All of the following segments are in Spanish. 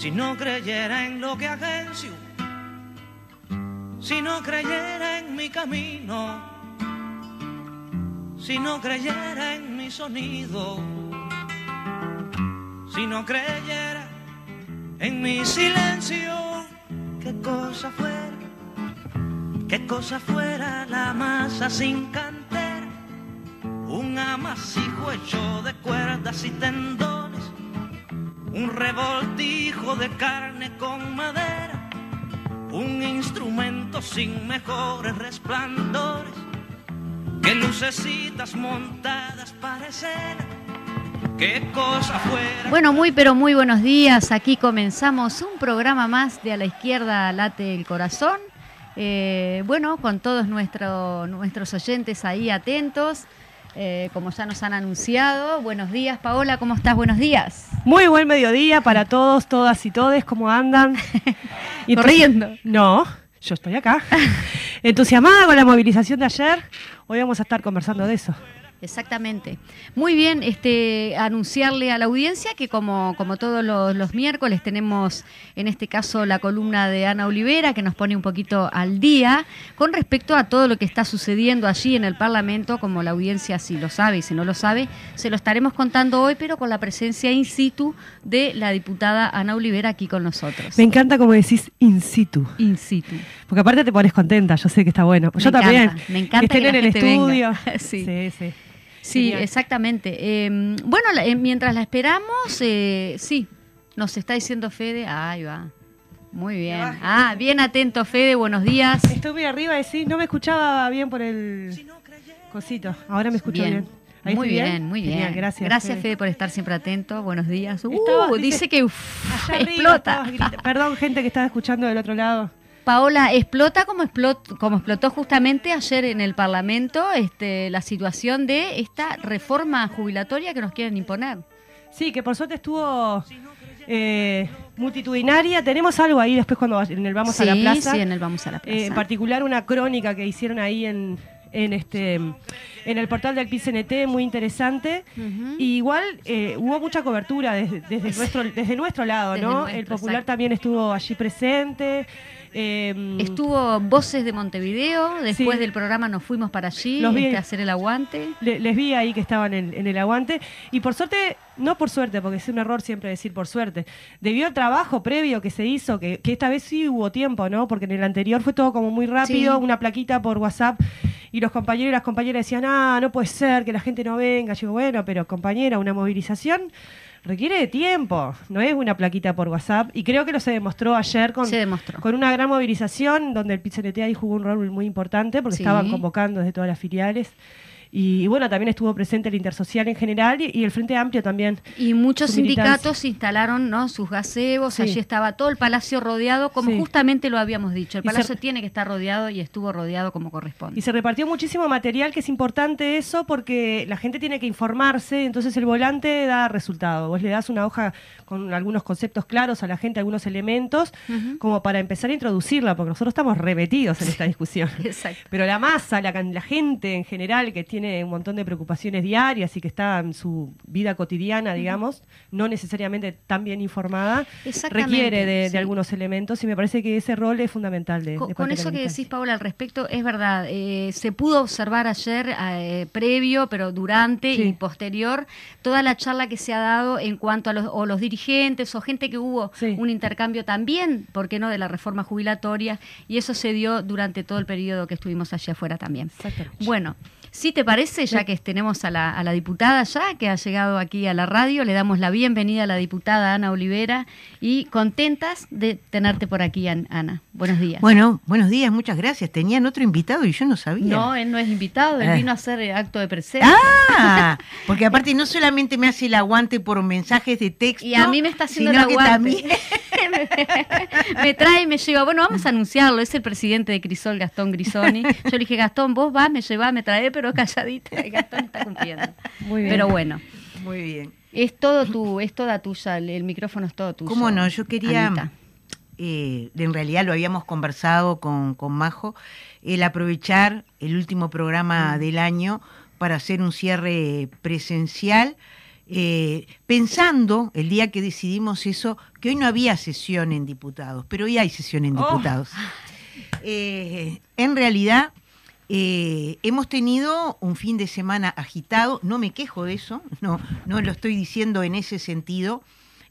Si no creyera en lo que agencio, si no creyera en mi camino, si no creyera en mi sonido, si no creyera en mi silencio, qué cosa fuera, qué cosa fuera la masa sin cantera un amasijo hecho de cuerdas y tendones, un revoltijo de carne con madera, un instrumento sin mejores resplandores, que lucecitas montadas para escena, qué cosa fuera. Bueno, muy pero muy buenos días. Aquí comenzamos un programa más de A la izquierda late el corazón. Eh, bueno, con todos nuestro- nuestros oyentes ahí atentos. Eh, como ya nos han anunciado. Buenos días, Paola, ¿cómo estás? Buenos días. Muy buen mediodía para todos, todas y todes, ¿cómo andan? Y Corriendo. No, yo estoy acá. Entusiasmada con la movilización de ayer. Hoy vamos a estar conversando de eso. Exactamente. Muy bien, este, anunciarle a la audiencia que como, como todos los, los miércoles tenemos en este caso la columna de Ana Olivera que nos pone un poquito al día con respecto a todo lo que está sucediendo allí en el Parlamento, como la audiencia si lo sabe y si no lo sabe, se lo estaremos contando hoy, pero con la presencia in situ de la diputada Ana Olivera aquí con nosotros. Me encanta como decís in situ. In situ. Porque aparte te pones contenta, yo sé que está bueno. Me yo también. encanta, me encanta Que estén que en el venga. estudio. Sí. sí, sí. Sí, Genial. exactamente. Eh, bueno, la- eh, mientras la esperamos, eh, sí, nos está diciendo Fede. Ahí va. Muy bien. Ah, bien atento, Fede. Buenos días. Muy arriba, decís, no me escuchaba bien por el cosito. Ahora me escucho bien. Ahí Muy bien, muy bien. Genial, gracias. Gracias, Fede. por estar siempre atento. Buenos días. Uh, Estaba- dice, dice- que uf, arriba explota. grita- Perdón, gente que estaba escuchando del otro lado. Paola, explota como, explot- como explotó justamente ayer en el Parlamento este, la situación de esta reforma jubilatoria que nos quieren imponer. Sí, que por suerte estuvo eh, multitudinaria. Tenemos algo ahí después cuando en el Vamos a la Plaza. sí, en el Vamos a la Plaza. Eh, en particular una crónica que hicieron ahí en, en este en el portal del PCNT, muy interesante. Y igual eh, hubo mucha cobertura desde, desde, nuestro, desde nuestro lado, Desde ¿no? nuestro, el Popular exacto. también estuvo allí presente. Eh, Estuvo Voces de Montevideo, después Sí. del programa nos fuimos para allí Los vi. este, a hacer el aguante. Le- les vi ahí que estaban en, en el aguante. Y por suerte, no por suerte, porque es un error siempre decir por suerte, debido al trabajo previo que se hizo, que, que esta vez sí hubo tiempo, ¿no? Porque en el anterior fue todo como muy rápido, Sí. una plaquita por WhatsApp. Y los compañeros y las compañeras decían, ah, no puede ser que la gente no venga. Yo digo, bueno, pero compañera, una movilización requiere de tiempo, no es una plaquita por WhatsApp. Y creo que lo se demostró ayer con, demostró. con una gran movilización, donde el PCNT ahí jugó un rol muy importante, porque Sí. estaban convocando desde todas las filiales. Y, y bueno, también estuvo presente el Intersocial en general y, y el Frente Amplio también. Y muchos sindicatos instalaron ¿no? sus gazebos, Sí. allí estaba todo el palacio rodeado, como Sí. justamente lo habíamos dicho. El se- palacio tiene que estar rodeado y estuvo rodeado como corresponde. Y se repartió muchísimo material, que es importante eso, porque la gente tiene que informarse, entonces el volante da resultado. Vos le das una hoja con algunos conceptos claros a la gente, algunos elementos, como para empezar a introducirla, porque nosotros estamos repetidos en esta discusión. Exacto. Pero la masa, la, gente en general que tiene un montón de preocupaciones diarias y que está en su vida cotidiana, digamos, no necesariamente tan bien informada, requiere de, algunos elementos y me parece que ese rol es fundamental. De, Con, de con eso que decís, Paula, al respecto, es verdad. eh, se pudo observar ayer, eh, previo, pero durante Sí. y posterior, toda la charla que se ha dado en cuanto a los, o los dirigentes o gente que hubo Sí. un intercambio también, ¿por qué no?, de la reforma jubilatoria. Y eso se dio durante todo el periodo que estuvimos allá afuera también. Bueno, si te parece, ya que tenemos a la, a la diputada ya, que ha llegado aquí a la radio, le damos la bienvenida a la diputada Ana Olivera y contentas de tenerte por aquí, An- Ana. Buenos días. Bueno, buenos días, muchas gracias. Tenían otro invitado y yo no sabía. No, él no es invitado, él Ah. vino a hacer eh, acto de presencia. Ah, porque aparte no solamente me hace el aguante por mensajes de texto, Y a mí me está haciendo sino el que aguante. también me trae y me lleva. Bueno, vamos a anunciarlo. Es el presidente de Crisol, Gastón Grisoni. Yo le dije, Gastón, vos vas, me llevás, me trae, pero calladita. Gastón está cumpliendo. Muy bien. Pero bueno, Muy bien. es todo tu, es toda tuya, el, el micrófono es todo tuyo. ¿Cómo no? Yo quería, eh, en realidad lo habíamos conversado con, con Majo, el aprovechar el último programa Mm. del año para hacer un cierre presencial, eh, pensando el día que decidimos eso, que hoy no había sesión en diputados, pero hoy hay sesión en Oh. diputados. Eh, en realidad, eh, hemos tenido un fin de semana agitado, no me quejo de eso, no, no lo estoy diciendo en ese sentido,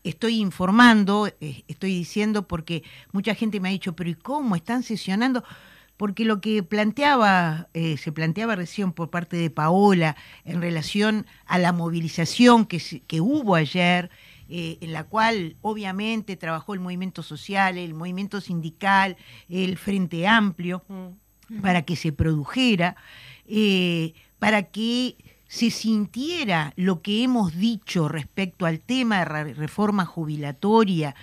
estoy informando, estoy diciendo porque mucha gente me ha dicho, pero ¿y cómo están sesionando? Porque lo que planteaba, eh, se planteaba recién por parte de Paola en relación a la movilización que, hubo ayer, eh, en la cual obviamente trabajó el movimiento social, el movimiento sindical, el Frente Amplio, Mm. para que se produjera, eh, para que se sintiera lo que hemos dicho respecto al tema de reforma jubilatoria,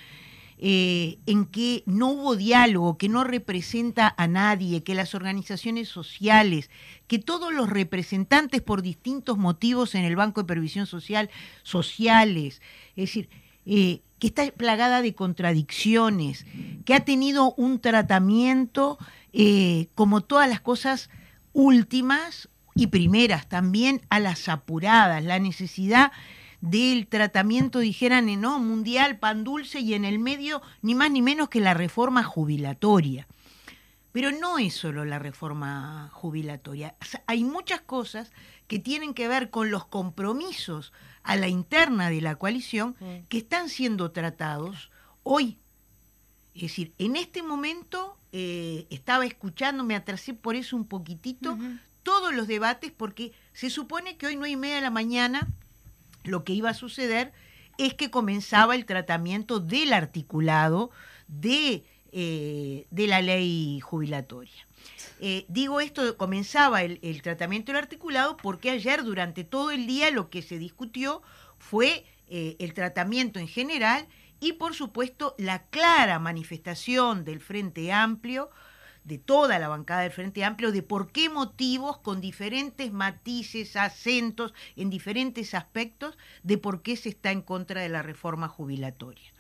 eh, en que no hubo diálogo, que no representa a nadie, que las organizaciones sociales, que todos los representantes por distintos motivos en el Banco de Previsión Social, sociales, es decir, eh, que está plagada de contradicciones, que ha tenido un tratamiento eh, como todas las cosas últimas y primeras, también a las apuradas, la necesidad del tratamiento, dijeran, no, mundial, pan dulce y en el medio ni más ni menos que la reforma jubilatoria. Pero no es solo la reforma jubilatoria. O sea, Hay muchas cosas que tienen que ver con los compromisos a la interna de la coalición que están siendo tratados hoy. Es decir, en este momento eh, estaba escuchando, me atrasé por eso un poquitito, todos los debates, porque se supone que hoy nueve y media de la mañana lo que iba a suceder es que comenzaba el tratamiento del articulado de, eh, de la ley jubilatoria. Eh, digo esto, comenzaba el, el tratamiento del articulado porque ayer durante todo el día lo que se discutió fue eh, el tratamiento en general y por supuesto la clara manifestación del Frente Amplio, de toda la bancada del Frente Amplio, de por qué motivos, con diferentes matices, acentos, en diferentes aspectos, de por qué se está en contra de la reforma jubilatoria.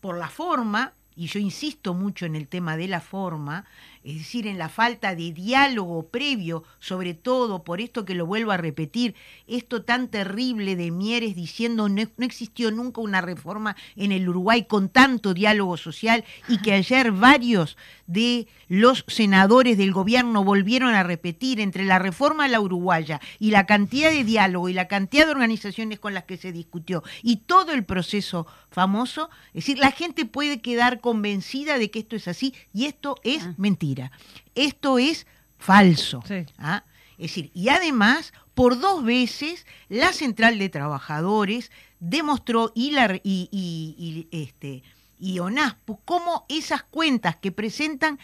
Por la forma, y yo insisto mucho en el tema de la forma, es decir, en la falta de diálogo previo, sobre todo por esto que lo vuelvo a repetir, esto tan terrible de Mieres diciendo no, no existió nunca una reforma en el Uruguay con tanto diálogo social y que ayer varios de los senadores del gobierno volvieron a repetir entre la reforma a la uruguaya y la cantidad de diálogo y la cantidad de organizaciones con las que se discutió y todo el proceso famoso, es decir, la gente puede quedar convencida de que esto es así y esto es Ah. Mentira. Esto es falso. Sí. ¿ah? Es decir, y además, por dos veces, la Central de Trabajadores demostró y, la, y, y- y, este, y ONASPO cómo esas cuentas que presentan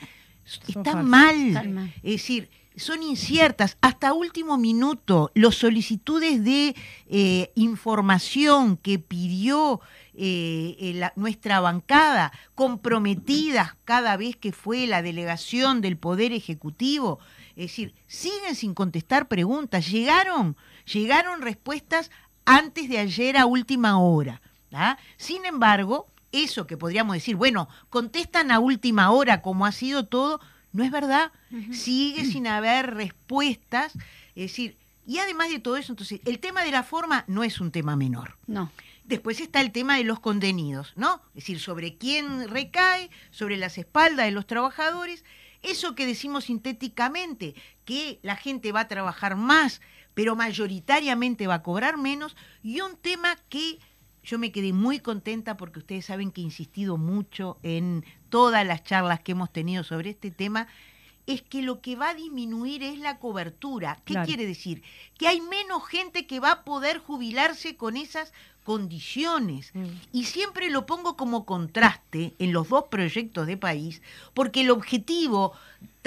están falsas. mal. Están mal. Es decir, son inciertas. Hasta último minuto, las solicitudes de eh, información que pidió eh, eh, la- nuestra bancada, comprometidas cada vez que fue la delegación del Poder Ejecutivo, es decir, siguen sin contestar preguntas. Llegaron, llegaron respuestas antes de ayer a última hora. ¿ah? Sin embargo, eso que podríamos decir, bueno, contestan a última hora como ha sido todo, no es verdad. Sigue sin haber respuestas. Es decir, y además de todo eso, entonces, el tema de la forma no es un tema menor. No. Después está el tema de los contenidos, ¿no? Es decir, sobre quién recae, sobre las espaldas de los trabajadores. Eso que decimos sintéticamente, que la gente va a trabajar más, pero mayoritariamente va a cobrar menos. Y un tema que yo me quedé muy contenta porque ustedes saben que he insistido mucho en todas las charlas que hemos tenido sobre este tema, es que lo que va a disminuir es la cobertura. ¿Qué Claro. quiere decir? Que hay menos gente que va a poder jubilarse con esas condiciones. Mm. Y siempre lo pongo como contraste en los dos proyectos de país, porque el objetivo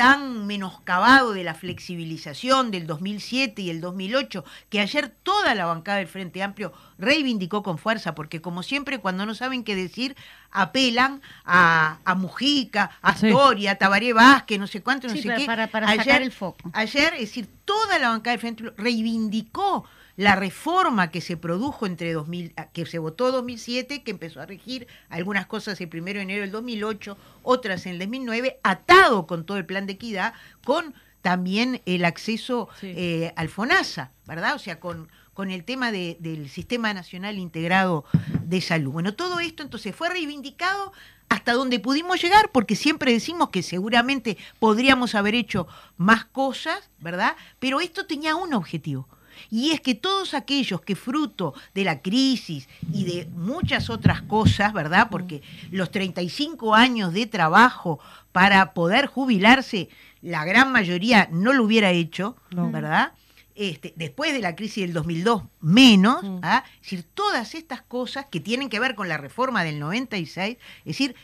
tan menoscabado de la flexibilización del 2007 y el 2008, que ayer toda la bancada del Frente Amplio reivindicó con fuerza, porque como siempre cuando no saben qué decir, apelan a, a Mujica, a Sí. Astoria, a Tabaré Vázquez, no sé cuánto, no Sí, sé para- qué. para- para sacar el foco. Ayer, es decir, toda la bancada del Frente Amplio reivindicó la reforma que se produjo entre 2000, que se votó en 2007, que empezó a regir algunas cosas el 1 de enero del 2008, otras en el 2009, atado con todo el plan de equidad, con también el acceso Sí. eh, al FONASA, ¿verdad? O sea, con, con el tema de- del Sistema Nacional Integrado de Salud. Bueno, todo esto entonces fue reivindicado hasta donde pudimos llegar, porque siempre decimos que seguramente podríamos haber hecho más cosas, ¿verdad? Pero esto tenía un objetivo. Y es que todos aquellos que fruto de la crisis y de muchas otras cosas, ¿verdad? Porque los 35 años de trabajo para poder jubilarse, la gran mayoría no lo hubiera hecho, No. ¿verdad? Este, después de la crisis del 2002, menos, Mm. ¿ah? es decir, todas estas cosas que tienen que ver con la reforma del 96, es decir,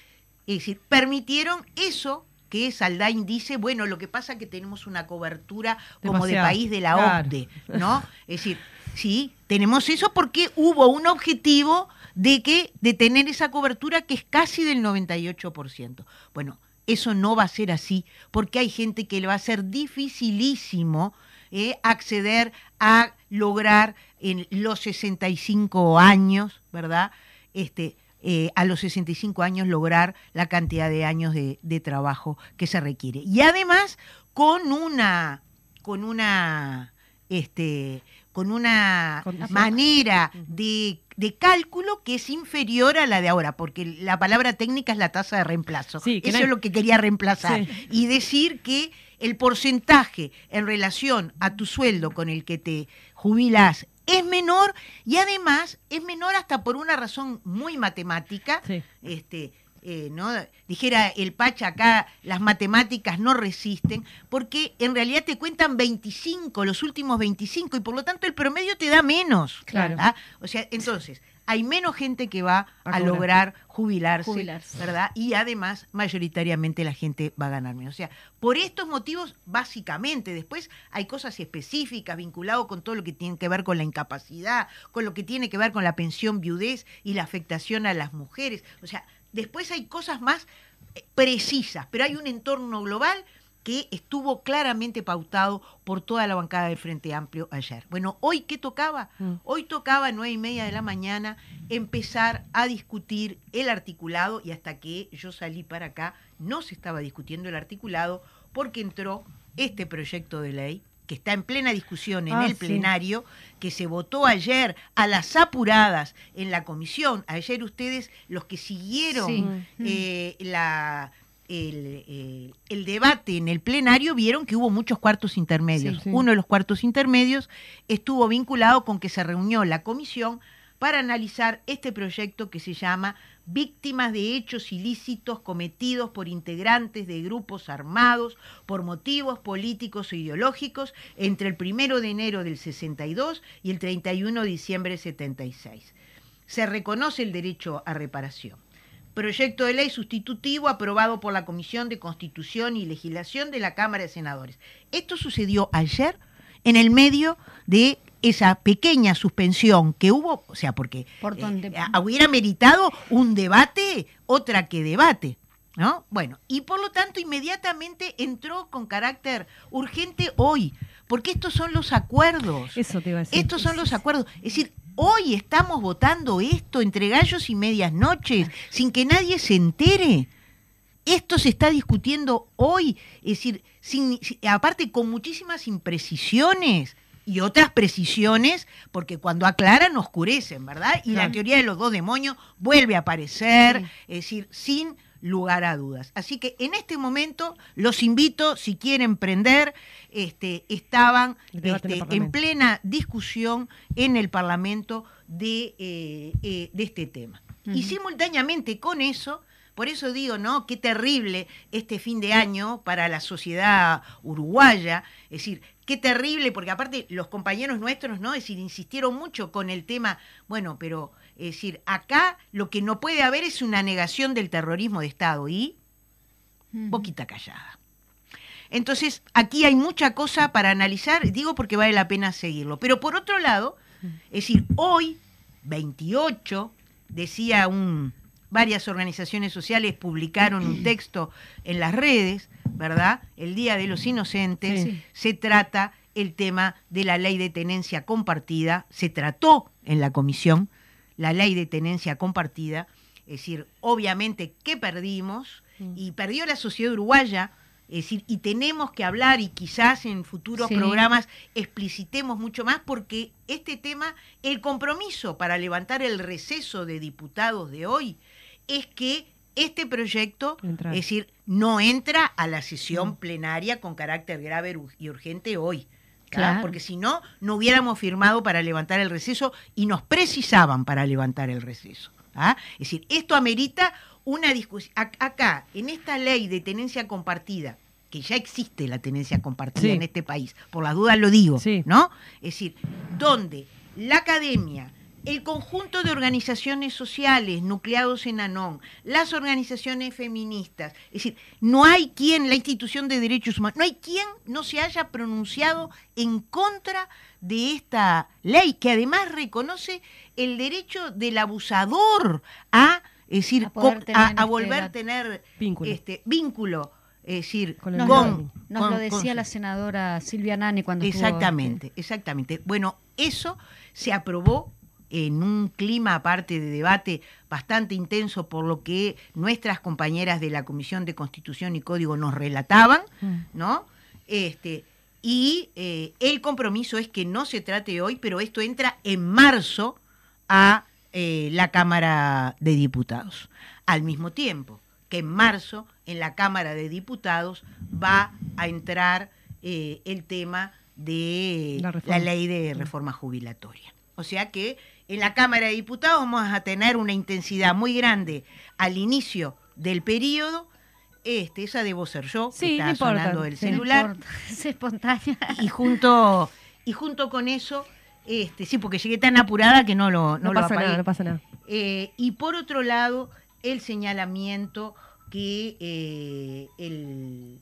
es decir, permitieron eso que Saldain dice, bueno, lo que pasa es que tenemos una cobertura como de país de la Claro. OCDE, ¿no? Es decir, sí, tenemos eso porque hubo un objetivo de que de tener esa cobertura que es casi del 98%. Bueno, eso no va a ser así porque hay gente que le va a ser dificilísimo eh, acceder a lograr en los 65 años, ¿verdad? Este, eh, a los 65 años lograr la cantidad de años de, de trabajo que se requiere. Y además con una, con una, este, con una manera de, de cálculo que es inferior a la de ahora, porque la palabra técnica es la tasa de reemplazo. Sí, Eso no hay- es lo que quería reemplazar. Sí. Y decir que el porcentaje en relación a tu sueldo con el que te jubilas es menor y además es menor hasta por una razón muy matemática. Sí. Este, eh, ¿no? Dijera el Pacha acá, las matemáticas no resisten, porque en realidad te cuentan 25, los últimos 25, y por lo tanto el promedio te da menos. Claro. O sea, entonces, hay menos gente que va A lograr jubilarse, Jubilarse. ¿verdad? Y además, mayoritariamente la gente va a ganar menos. O sea, por estos motivos, básicamente, después hay cosas específicas vinculadas con todo lo que tiene que ver con la incapacidad, con lo que tiene que ver con la pensión viudez y la afectación a las mujeres. O sea, después hay cosas más eh, precisas, pero hay un entorno global que estuvo claramente pautado por toda la bancada del Frente Amplio ayer. Bueno, hoy qué tocaba? Mm. Hoy tocaba a nueve y media de la mañana empezar a discutir el articulado y hasta que yo salí para acá no se estaba discutiendo el articulado porque entró este proyecto de ley que está en plena discusión en Ah, el sí. plenario, que se votó ayer a las apuradas en la comisión. Ayer ustedes, los que siguieron Sí. eh, la, el, eh, el debate en el plenario, vieron que hubo muchos cuartos intermedios. Sí, sí. Uno de los cuartos intermedios estuvo vinculado con que se reunió la comisión para analizar este proyecto que se llama Víctimas de hechos ilícitos cometidos por integrantes de grupos armados por motivos políticos o ideológicos entre el primero de enero del 62 y el 31 de diciembre del 76. Se reconoce el derecho a reparación, proyecto de ley sustitutivo aprobado por la Comisión de Constitución y Legislación de la Cámara de Senadores. Esto sucedió ayer en el medio de esa pequeña suspensión que hubo, o sea, porque Por eh, hubiera meritado un debate, otra que debate. ¿No? Bueno, y por lo tanto inmediatamente entró con carácter urgente hoy, porque estos son los acuerdos. Eso te iba a decir. Estos son los acuerdos. Es decir, hoy estamos votando esto entre gallos y medias noches, sin que nadie se entere. Esto se está discutiendo hoy, es decir, sin- si- aparte con muchísimas imprecisiones y otras precisiones, porque cuando aclaran oscurecen, ¿verdad? Y la teoría de los dos demonios vuelve a aparecer, Sí. es decir, sin lugar a dudas. Así que en este momento los invito, si quieren prender, este, estaban este, en plena discusión en el Parlamento de, eh, eh, de este tema. Y simultáneamente con eso, por eso digo, ¿no? Qué terrible este fin de año para la sociedad uruguaya. Es decir, qué terrible, porque aparte los compañeros nuestros, ¿no? Es decir, insistieron mucho con el tema, bueno, pero, es decir, acá lo que no puede haber es una negación del terrorismo de Estado y boquita callada. Entonces, aquí hay mucha cosa para analizar, digo porque vale la pena seguirlo. Pero por otro lado, es decir, hoy, 28, decía un, varias organizaciones sociales publicaron un texto en las redes, ¿verdad? El Día de los Inocentes, Sí. se trata el tema de la ley de tenencia compartida, se trató en la comisión la ley de tenencia compartida, es decir, obviamente que perdimos y perdió la sociedad uruguaya, es decir, y tenemos que hablar y quizás en futuros Sí. programas explicitemos mucho más porque este tema, el compromiso para levantar el receso de diputados de hoy es que este proyecto, Entrar. es decir, no entra a la sesión plenaria con carácter grave y urgente hoy. Claro. Porque si no, no hubiéramos firmado para levantar el receso y nos precisaban para levantar el receso. ¿ah? Es decir, esto amerita una discusión. Acá, en esta ley de tenencia compartida, que ya existe la tenencia compartida Sí. en este país, por las dudas lo digo, Sí. ¿no? Es decir, donde la academia, el conjunto de organizaciones sociales nucleados en ANON, las organizaciones feministas, es decir, no hay quien, la institución de derechos humanos, no hay quien no se haya pronunciado en contra de esta ley, que además reconoce el derecho del abusador a, es decir, A poder co- tener, a, a este, volver a tener Vínculo. este vínculo, es decir, Con el Nos, con, lo, nos con- lo decía la senadora Silvia Nani cuando estuvo, Exactamente, exactamente. Bueno, eso se aprobó en un clima aparte de debate bastante intenso por lo que nuestras compañeras de la Comisión de Constitución y Código nos relataban, Mm. ¿no? Este, y eh, el compromiso es que no se trate hoy, pero esto entra en marzo a eh, la Cámara de Diputados. Al mismo tiempo que en marzo en la Cámara de Diputados va a entrar eh, el tema de La ley de reforma jubilatoria. O sea que en la Cámara de Diputados vamos a tener una intensidad muy grande al inicio del periodo. Este, esa debo ser yo, que Sí, está no importa. sonando el. No celular Es espontánea. y junto y junto con eso este sí porque llegué tan apurada que no lo no, pasa nada, no pasa nada. Eh, y por otro lado el señalamiento que eh, el-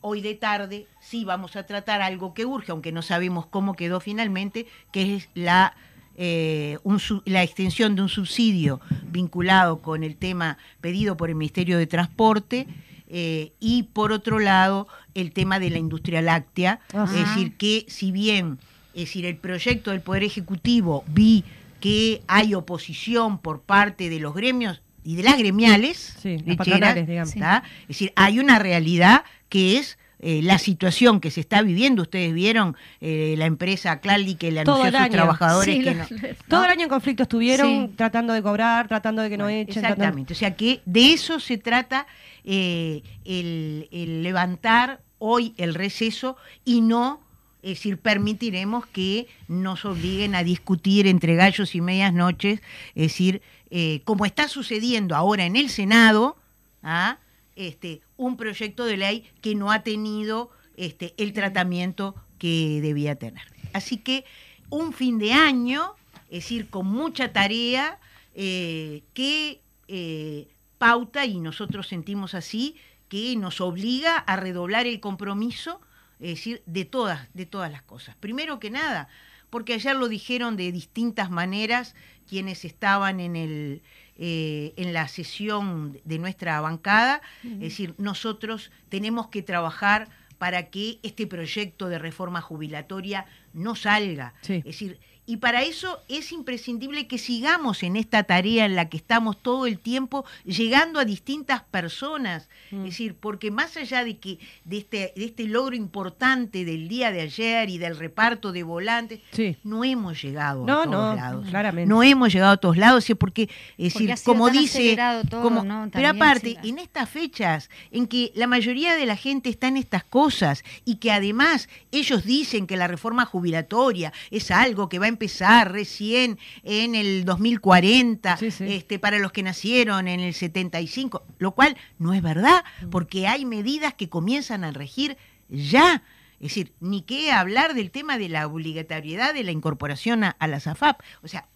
hoy de tarde sí vamos a tratar algo que urge aunque no sabemos cómo quedó finalmente que es la eh, un la extensión de un subsidio vinculado con el tema pedido por el Ministerio de Transporte eh, y por otro lado el tema de la industria láctea, Ajá. es decir, que si bien es decir, el proyecto del Poder Ejecutivo vi que hay oposición por parte de los gremios y de las gremiales, Sí, las lecheras, patronales, digamos. Sí. ¿tá? es decir, hay una realidad que es eh, la situación que se está viviendo. Ustedes vieron eh, la empresa Claldi que le anunció a sus año. trabajadores Sí, que no, Todo el año en conflicto estuvieron Sí. tratando de cobrar, tratando de que no Bueno, echen. tratando- Exactamente. O sea que de eso se trata eh, el, el levantar hoy el receso y no, es decir, permitiremos que nos obliguen a discutir entre gallos y medias noches, es decir, eh, como está sucediendo ahora en el Senado, ¿ah? Este, un proyecto de ley que no ha tenido este, el tratamiento que debía tener. Así que un fin de año, es decir, con mucha tarea, eh, que eh, pauta y nosotros sentimos así que nos obliga a redoblar el compromiso, es decir, de todas, de todas las cosas. Primero que nada, porque ayer lo dijeron de distintas maneras quienes estaban en el eh, en la sesión de nuestra bancada, es decir, nosotros tenemos que trabajar para que este proyecto de reforma jubilatoria no salga. Sí. Es decir, y para eso es imprescindible que sigamos en esta tarea en la que estamos todo el tiempo llegando a distintas personas. Mm. Es decir, porque más allá de que de este, de este logro importante del día de ayer y del reparto de volantes, Sí. no hemos llegado No, a todos no, lados. claramente. No hemos llegado a todos lados, porque, es Porque decir, como dice, todo, como- ¿no? pero aparte, en estas fechas en que la mayoría de la gente está en estas cosas y que además ellos dicen que la reforma jubilatoria es algo que va a empezar recién en el 2040, Sí, sí. este, para los que nacieron en el 75, lo cual no es verdad, porque hay medidas que comienzan a regir ya. Es decir, ni qué hablar del tema de la obligatoriedad de la incorporación a, a la SAFAP. O sea,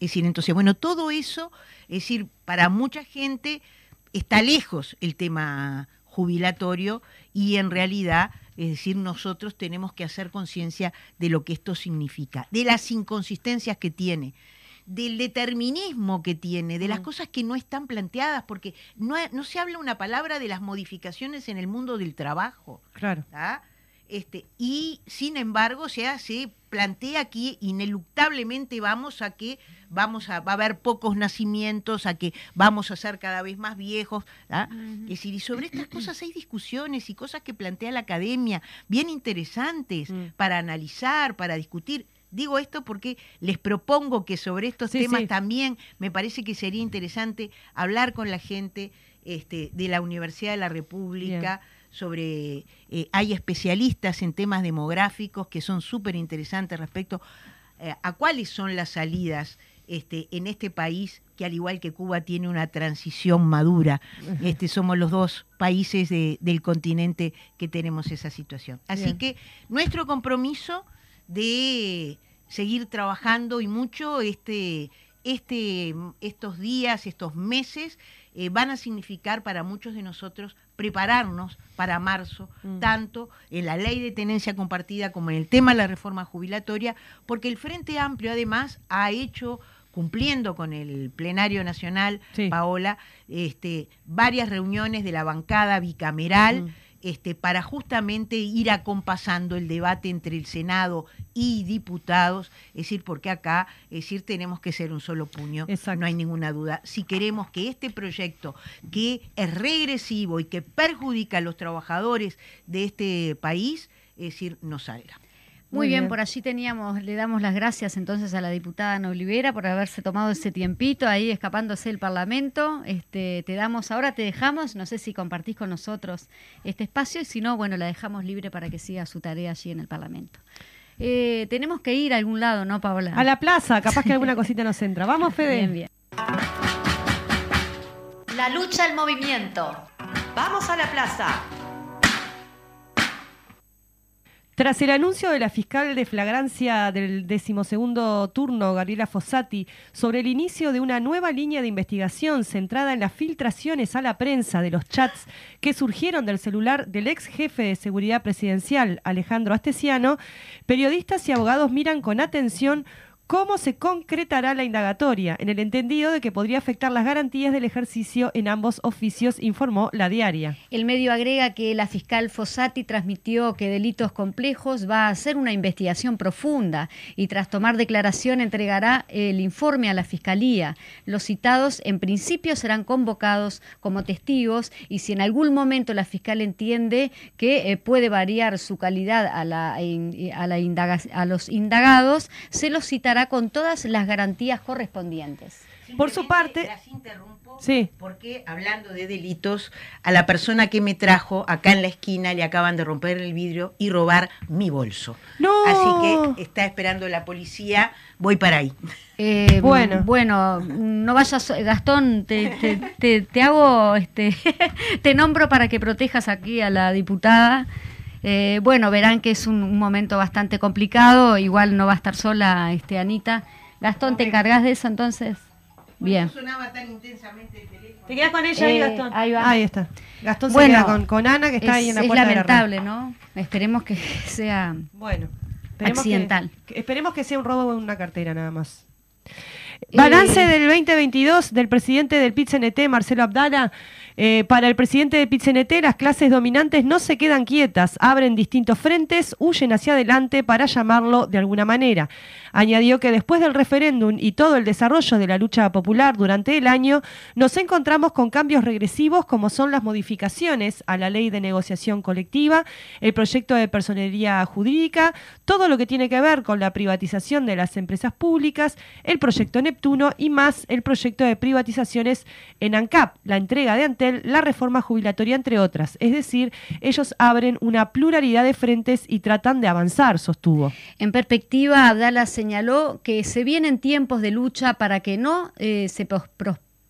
es decir, entonces, bueno, todo eso, es decir, para mucha gente está lejos el tema jubilatorio y en realidad, es decir, nosotros tenemos que hacer conciencia de lo que esto significa, de las inconsistencias que tiene, del determinismo que tiene, de las cosas que no están planteadas, porque no, no se habla una palabra de las modificaciones en el mundo del trabajo. Claro. ¿tá? Este, y sin embargo, o sea, se plantea que ineluctablemente vamos a que vamos a, va a haber pocos nacimientos, a que vamos a ser cada vez más viejos. ¿tá? Es decir, y sobre estas cosas hay discusiones y cosas que plantea la academia bien interesantes Mm. para analizar, para discutir. Digo esto porque les propongo que sobre estos Sí, temas sí. también me parece que sería interesante hablar con la gente este, de la Universidad de la República sobre, eh, hay especialistas en temas demográficos que son súper interesantes respecto eh, a cuáles son las salidas este, en este país que al igual que Cuba tiene una transición madura. Este, somos los dos países de- del continente que tenemos esa situación. Así Bien. que nuestro compromiso de seguir trabajando y mucho este, este, estos días, estos meses, eh, van a significar para muchos de nosotros prepararnos para marzo, Mm. tanto en la ley de tenencia compartida como en el tema de la reforma jubilatoria, porque el Frente Amplio además ha hecho cumpliendo con el plenario nacional, Sí. Paola, este, varias reuniones de la bancada bicameral, Mm. Este, para justamente ir acompasando el debate entre el Senado y diputados, es decir, porque acá, es decir, tenemos que ser un solo puño, Exacto. no hay ninguna duda. Si queremos que este proyecto, que es regresivo y que perjudica a los trabajadores de este país, es decir, no salga. Muy bien, bien. por allí teníamos, le damos las gracias entonces a la diputada Ana Olivera por haberse tomado ese tiempito ahí escapándose del Parlamento. Este, te damos, ahora te dejamos, no sé si compartís con nosotros este espacio y si no, bueno, la dejamos libre para que siga su tarea allí en el Parlamento. Eh, tenemos que ir a algún lado, ¿no, Paola? A la plaza, capaz que alguna cosita nos entra. Vamos, Fede. Bien, bien. La lucha al movimiento. Vamos a la plaza. Tras el anuncio de la fiscal de flagrancia del decimosegundo turno, Gabriela Fossati, sobre el inicio de una nueva línea de investigación centrada en las filtraciones a la prensa de los chats que surgieron del celular del ex jefe de seguridad presidencial, Alejandro Astesiano, periodistas y abogados miran con atención cómo se concretará la indagatoria, en el entendido de que podría afectar las garantías del ejercicio en ambos oficios, informó la diaria. El medio agrega que la fiscal Fossati transmitió que delitos complejos va a hacer una investigación profunda y tras tomar declaración entregará el informe a la fiscalía. Los citados en principio serán convocados como testigos y si en algún momento la fiscal entiende que eh, puede variar su calidad a, a los indagados, se los citará con todas las garantías correspondientes. Por su parte- Las interrumpo Sí. porque hablando de delitos, a la persona que me trajo acá en la esquina le acaban de romper el vidrio y robar mi bolso. ¡No! Así que está esperando la policía, voy para ahí. Eh, Bueno. bueno, no vayas, Gastón, te, te, te- te hago, este, te nombro para que protejas aquí a la diputada. Eh, bueno, verán que es un, un momento bastante complicado, igual no va a estar sola este, Anita. Gastón, ¿te encargas de eso entonces? Bien. sonaba tan intensamente el teléfono. ¿Te quedas con ella ahí, Eh, Gastón? ahí va. está. Gastón Bueno, se queda con, con Ana, que está ahí en la es puerta de la radio. lamentable, ¿no? Esperemos que sea Bueno, esperemos accidental. Que, esperemos que sea un robo en una cartera nada más. Eh, Balance del 2022 del presidente del PIT-CNT, Marcelo Abdala. Eh, para el presidente del PIT-CNT, las clases dominantes no se quedan quietas, abren distintos frentes, huyen hacia adelante para llamarlo de alguna manera. Añadió que después del referéndum y todo el desarrollo de la lucha popular durante el año, nos encontramos con cambios regresivos como son las modificaciones a la ley de negociación colectiva, el proyecto de personería jurídica, todo lo que tiene que ver con la privatización de las empresas públicas, el proyecto Neptuno y más el proyecto de privatizaciones en ANCAP, la entrega de La reforma jubilatoria, entre otras. Es decir, ellos abren una pluralidad de frentes y tratan de avanzar, sostuvo. En perspectiva, Abdala señaló que se vienen tiempos de lucha para que no eh, se pros-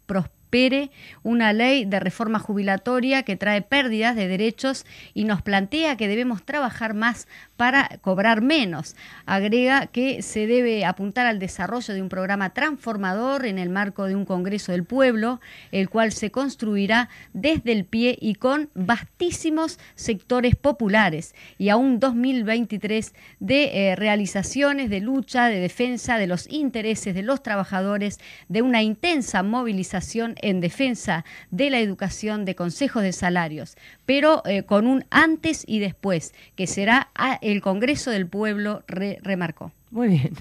pros- prospere una ley de reforma jubilatoria que trae pérdidas de derechos y nos plantea que debemos trabajar más para cobrar menos. Agrega que se debe apuntar al desarrollo de un programa transformador en el marco de un Congreso del Pueblo, el cual se construirá desde el pie y con vastísimos sectores populares y a un 2023 de eh, realizaciones, de lucha, de defensa de los intereses de los trabajadores, de una intensa movilización en defensa de la educación, de consejos de salarios, pero eh, con un antes y después, que será a- el Congreso del Pueblo, re- remarcó. Muy bien.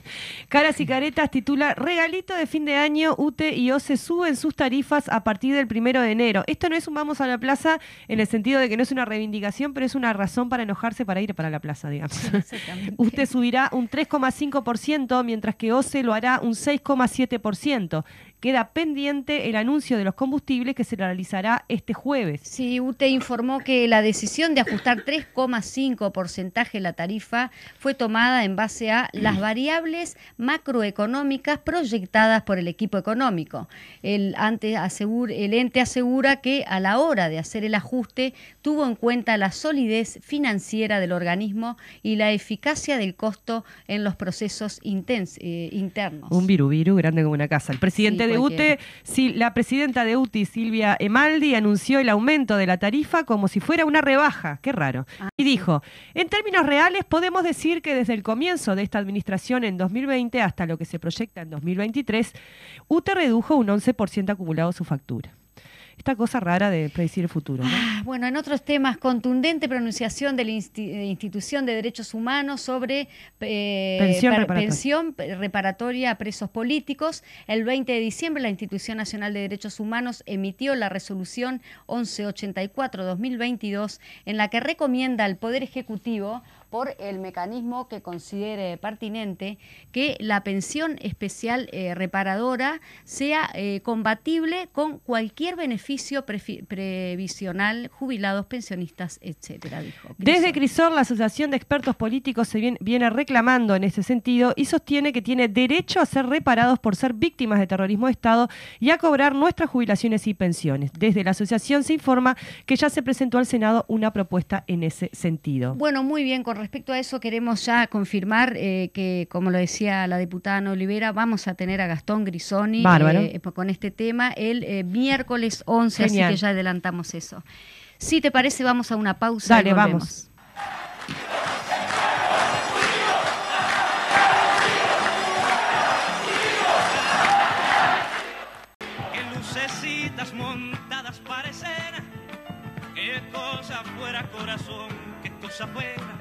Caras y Caretas titula Regalito de fin de año, UTE y OCE suben sus tarifas a partir del primero de enero. Esto no es un vamos a la plaza en el sentido de que no es una reivindicación, pero es una razón para enojarse para ir para la plaza, digamos. UTE subirá un 3,5%, mientras que OCE lo hará un 6,7%. Queda pendiente el anuncio de los combustibles que se realizará este jueves. Sí, UTE informó que la decisión de ajustar 3,5 porcentaje la tarifa fue tomada en base a las variables macroeconómicas proyectadas por el equipo económico. El, ante asegura- el ente asegura que a la hora de hacer el ajuste tuvo en cuenta la solidez financiera del organismo y la eficacia del costo en los procesos intens- eh, internos. Un viru viru grande como una casa. El presidente Sí, de. UTE, sí, la presidenta de UTI, Silvia Emaldi, anunció el aumento de la tarifa como si fuera una rebaja. Qué raro. Ah, y dijo, en términos reales podemos decir que desde el comienzo de esta administración en 2020 hasta lo que se proyecta en 2023, UTE redujo un 11% acumulado su factura. Esta cosa rara de predecir el futuro. ¿no? Ah, Bueno, en otros temas, contundente pronunciación de la insti- Institución de Derechos Humanos sobre eh, Pensión reparatoria. pensión reparatoria a presos políticos. El 20 de diciembre, la Institución Nacional de Derechos Humanos emitió la resolución 1184-2022 en la que recomienda al Poder Ejecutivo por el mecanismo que considere pertinente que la pensión especial eh, reparadora sea eh, compatible con cualquier beneficio previsional, jubilados, pensionistas, etcétera, dijo. Desde. Crisol, la Asociación de Expertos Políticos se viene, viene reclamando en ese sentido y sostiene que tiene derecho a ser reparados por ser víctimas de terrorismo de Estado y a cobrar nuestras jubilaciones y pensiones. Desde la asociación se informa que ya se presentó al Senado una propuesta en ese sentido. Bueno, muy bien, con respecto a eso queremos ya confirmar eh, que, como lo decía la diputada Ana Olivera, vamos a tener a Gastón Grisoni Bárbaro. eh, con este tema el eh, miércoles 11, Genial. así que ya adelantamos eso. Si te parece, vamos a una pausa. Dale, y vamos. volvemos. que lucecitas montadas parecen, qué cosa fuera corazón, qué cosa fuera,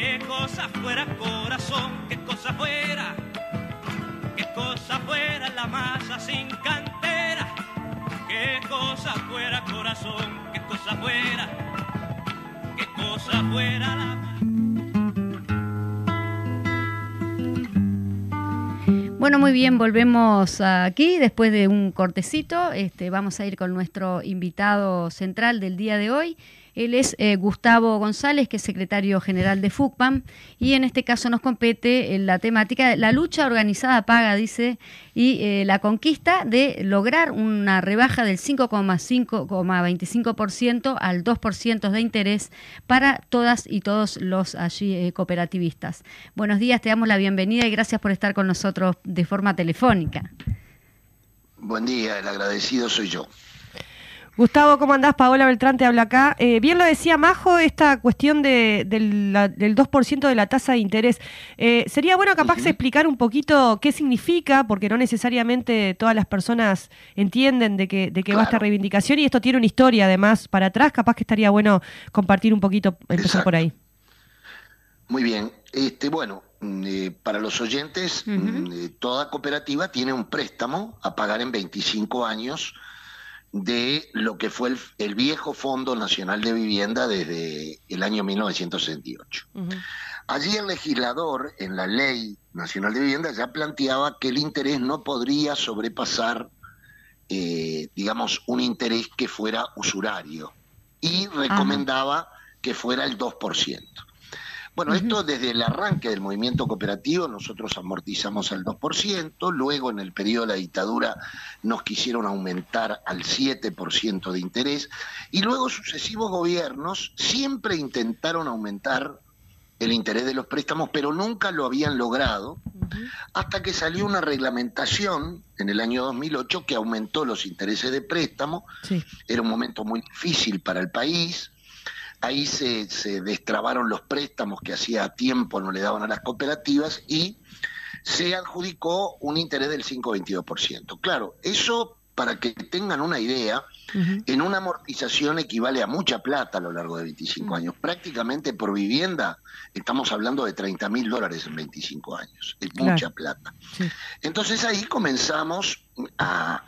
Qué cosa fuera corazón, qué cosa fuera, qué cosa fuera la masa sin cantera, qué cosa fuera corazón, qué cosa fuera, qué cosa fuera la Bueno, muy bien, volvemos aquí después de un cortecito. Este, vamos a ir con nuestro invitado central del día de hoy. Él es eh, Gustavo González, que es secretario general de FUCPAM, y en este caso nos compete la temática de la lucha organizada paga, dice, y eh, la conquista de lograr una rebaja del 5,5,25% al 2% de interés para todas y todos los allí eh, cooperativistas. Buenos días, te damos la bienvenida y gracias por estar con nosotros de forma telefónica. Buen día, el agradecido soy yo. Gustavo, ¿cómo andás? Paola Beltrán te habla acá. Eh, bien lo decía Majo, esta cuestión de, del, 2% de la tasa de interés. Eh, sería bueno capaz de explicar un poquito qué significa, porque no necesariamente todas las personas entienden de qué de va esta reivindicación y esto tiene una historia además para atrás. Capaz que estaría bueno compartir un poquito, empezar por ahí. Muy bien. Este, bueno, mm, eh, para los oyentes, mm, toda cooperativa tiene un préstamo a pagar en 25 años de lo que fue el, viejo Fondo Nacional de Vivienda desde el año 1968. Allí el legislador, en la Ley Nacional de Vivienda, ya planteaba que el interés no podría sobrepasar, eh, digamos, un interés que fuera usurario y recomendaba que fuera el 2%. Bueno, esto desde el arranque del movimiento cooperativo nosotros amortizamos al 2%, luego en el periodo de la dictadura nos quisieron aumentar al 7% de interés y luego sucesivos gobiernos siempre intentaron aumentar el interés de los préstamos, pero nunca lo habían logrado, hasta que salió una reglamentación en el año 2008 que aumentó los intereses de préstamo. Era un momento muy difícil para el país, ahí se, destrabaron los préstamos que hacía tiempo no le daban a las cooperativas y se adjudicó un interés del 5,22%. Claro, eso para que tengan una idea, en una amortización equivale a mucha plata a lo largo de 25 años. Prácticamente por vivienda estamos hablando de 30 mil dólares en 25 años. Es mucha plata. Entonces ahí comenzamos a,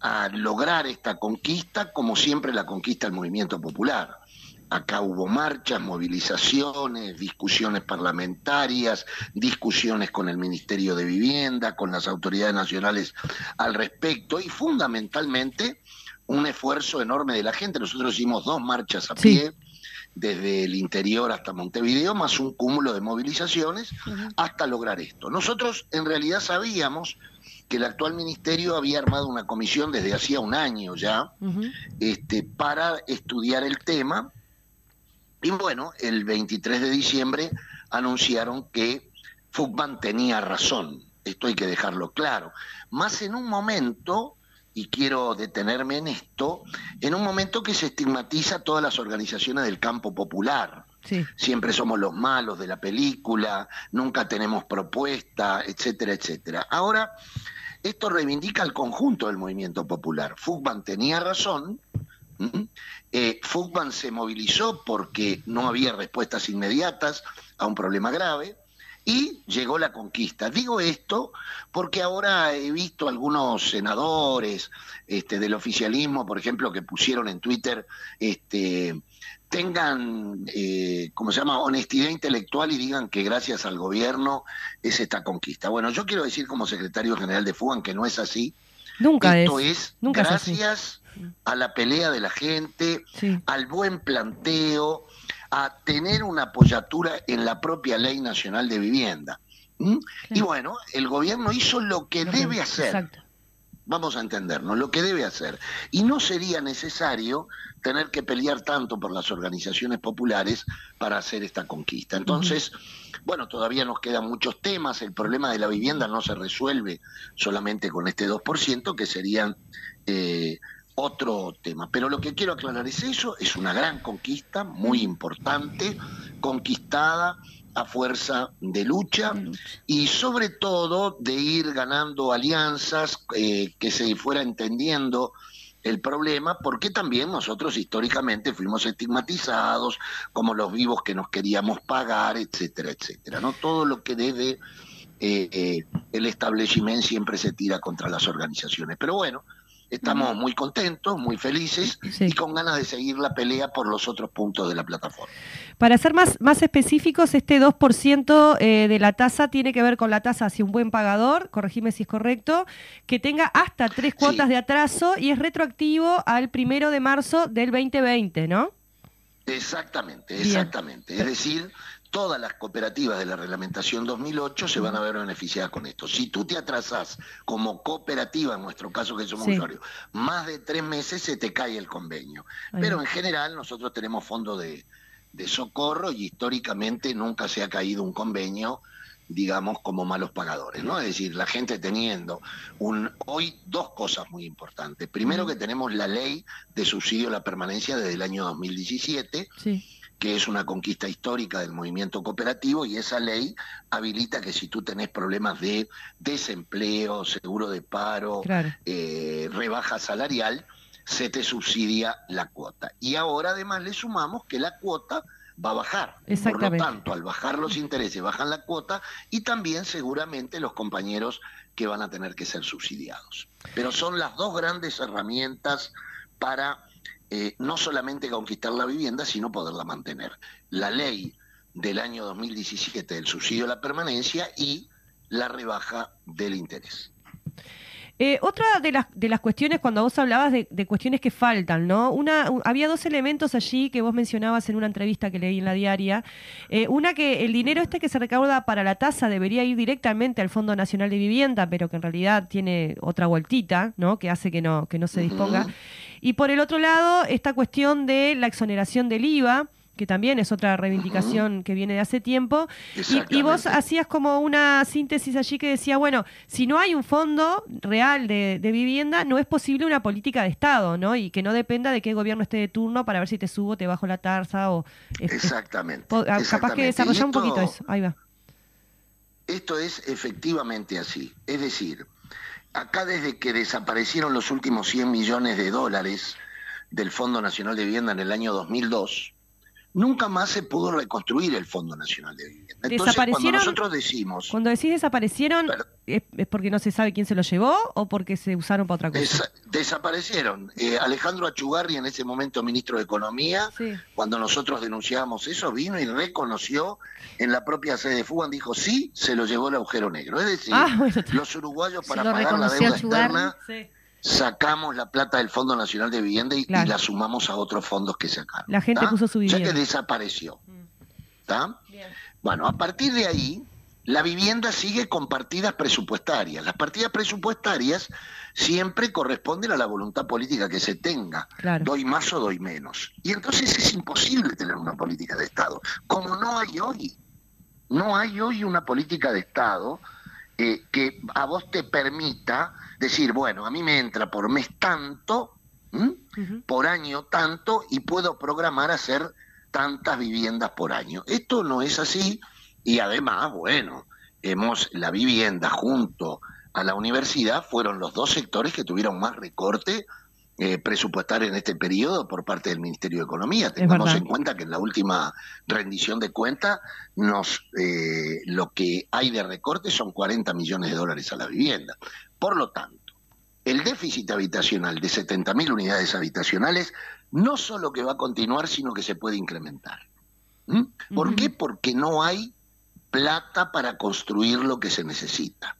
a lograr esta conquista, como siempre la conquista del movimiento popular Acá hubo marchas, movilizaciones, discusiones parlamentarias, discusiones con el Ministerio de Vivienda, con las autoridades nacionales al respecto y fundamentalmente un esfuerzo enorme de la gente. Nosotros hicimos dos marchas a pie. desde el interior hasta Montevideo, más un cúmulo de movilizaciones hasta lograr esto. Nosotros en realidad sabíamos que el actual ministerio había armado una comisión desde hacía un año ya este, para estudiar el tema y bueno, el 23 de diciembre anunciaron que Fugman tenía razón. Esto hay que dejarlo claro. Más en un momento, y quiero detenerme en esto, en un momento que se estigmatiza a todas las organizaciones del campo popular. Siempre somos los malos de la película, nunca tenemos propuesta, etcétera, etcétera. Ahora, esto reivindica al conjunto del movimiento popular. Fugman tenía razón, eh, se movilizó porque no había respuestas inmediatas a un problema grave y llegó la conquista. Digo esto porque ahora he visto algunos senadores este, del oficialismo, por ejemplo, que pusieron en Twitter, este, tengan, eh, ¿cómo se llama?, honestidad intelectual y digan que gracias al gobierno es esta conquista. Bueno, yo quiero decir como secretario general de FUAN que no es así. Nunca Esto es. Nunca gracias a la pelea de la gente, al buen planteo, a tener una apoyatura en la propia ley nacional de vivienda. Y bueno, el gobierno hizo lo que debe hacer. Vamos a entendernos, lo que debe hacer. Y no sería necesario tener que pelear tanto por las organizaciones populares para hacer esta conquista. Entonces, bueno, todavía nos quedan muchos temas. El problema de la vivienda no se resuelve solamente con este 2%, que serían eh, otro tema. Pero lo que quiero aclarar es eso, es una gran conquista, muy importante, conquistada a fuerza de lucha y sobre todo de ir ganando alianzas, eh, que se fuera entendiendo el problema, porque también nosotros históricamente fuimos estigmatizados como los vivos que nos queríamos pagar, etcétera, etcétera. ¿no? Todo lo que desde eh, eh, el establecimiento siempre se tira contra las organizaciones. Pero bueno, Estamos muy contentos, muy felices Sí. y con ganas de seguir la pelea por los otros puntos de la plataforma. Para ser más, más específicos, este 2% eh, de la tasa tiene que ver con la tasa hacia un buen pagador, corregime si es correcto, que tenga hasta tres cuotas Sí. de atraso y es retroactivo al primero de marzo del 2020, ¿no? Exactamente, Bien. exactamente. Es decir, todas las cooperativas de la reglamentación 2008 se van a ver beneficiadas con esto. Si tú te atrasás como cooperativa, en nuestro caso que somos Sí. usuarios, más de tres meses se te cae el convenio. Pero en general nosotros tenemos fondo de, de socorro y históricamente nunca se ha caído un convenio digamos, como malos pagadores, ¿no? Es decir, la gente teniendo un hoy dos cosas muy importantes. Primero que tenemos la ley de subsidio a la permanencia desde el año 2017, Sí. Que es una conquista histórica del movimiento cooperativo y esa ley habilita que si tú tenés problemas de desempleo, seguro de paro, Claro. eh, rebaja salarial, se te subsidia la cuota. Y ahora además le sumamos que la cuota va a bajar. Por lo tanto, al bajar los intereses, bajan la cuota y también seguramente los compañeros que van a tener que ser subsidiados. Pero son las dos grandes herramientas para eh, no solamente conquistar la vivienda, sino poderla mantener. La ley del año 2017 del subsidio a la permanencia y la rebaja del interés. Eh, otra de las, de las cuestiones, cuando vos hablabas de, de cuestiones que faltan, ¿no? Una, u- había dos elementos allí que vos mencionabas en una entrevista que leí en la diaria. Eh, una que el dinero este que se recauda para la tasa debería ir directamente al Fondo Nacional de Vivienda, pero que en realidad tiene otra vueltita, ¿no? Que hace que no, que no se disponga. Y por el otro lado, esta cuestión de la exoneración del IVA, que también es otra reivindicación que viene de hace tiempo. Y, y vos Exactamente. hacías como una síntesis allí que decía, bueno, si no hay un fondo real de, de vivienda, no es posible una política de Estado, ¿no? Y que no dependa de qué gobierno esté de turno para ver si te subo, te bajo la tasa o... es- es- Exactamente. po- ah, capaz exactamente. que desarrollar un poquito eso. Ahí va. Esto es efectivamente así. Es decir, acá desde que desaparecieron los últimos 100 millones de dólares del Fondo Nacional de Vivienda en el año 2002, nunca más se pudo reconstruir el Fondo Nacional de Vivienda. Entonces, cuando ¿Desaparecieron? nosotros decimos, Cuando decís desaparecieron, Pero- ¿es, es porque no se sabe quién se lo llevó o porque se usaron para otra cosa? desa- desaparecieron. Eh, Alejandro Achugarri, en ese momento ministro de Economía, Sí. cuando nosotros denunciábamos eso, vino y reconoció en la propia sede de Fugan, dijo, sí, se lo llevó el agujero negro. Es decir, Ah, bueno. los uruguayos para lo pagar la deuda Achugarri. externa Sí. Sacamos la plata del Fondo Nacional de Vivienda y, la sumamos a otros fondos que sacaron. La gente ¿tá? puso su O sea vivienda. que desapareció. ¿tá? Bien. Bueno, a partir de ahí, la vivienda sigue con partidas presupuestarias. Las partidas presupuestarias siempre corresponden a la voluntad política que se tenga. Claro. Doy más o doy menos. Y entonces es imposible tener una política de Estado, como no hay hoy. No hay hoy una política de Estado eh, que a vos te permita decir, bueno, a mí me entra por mes tanto, por año tanto, y puedo programar hacer tantas viviendas por año. Esto no es así, y además, bueno, hemos la vivienda junto a la universidad fueron los dos sectores que tuvieron más recorte eh, presupuestario en este periodo por parte del Ministerio de Economía. Tengamos en cuenta que en la última rendición de cuentas nos eh, lo que hay de recorte son 40 millones de dólares a la vivienda. Por lo tanto, el déficit habitacional de 70.000 unidades habitacionales no solo que va a continuar, sino que se puede incrementar. ¿Mm? ¿Por qué? Porque no hay plata para construir lo que se necesita.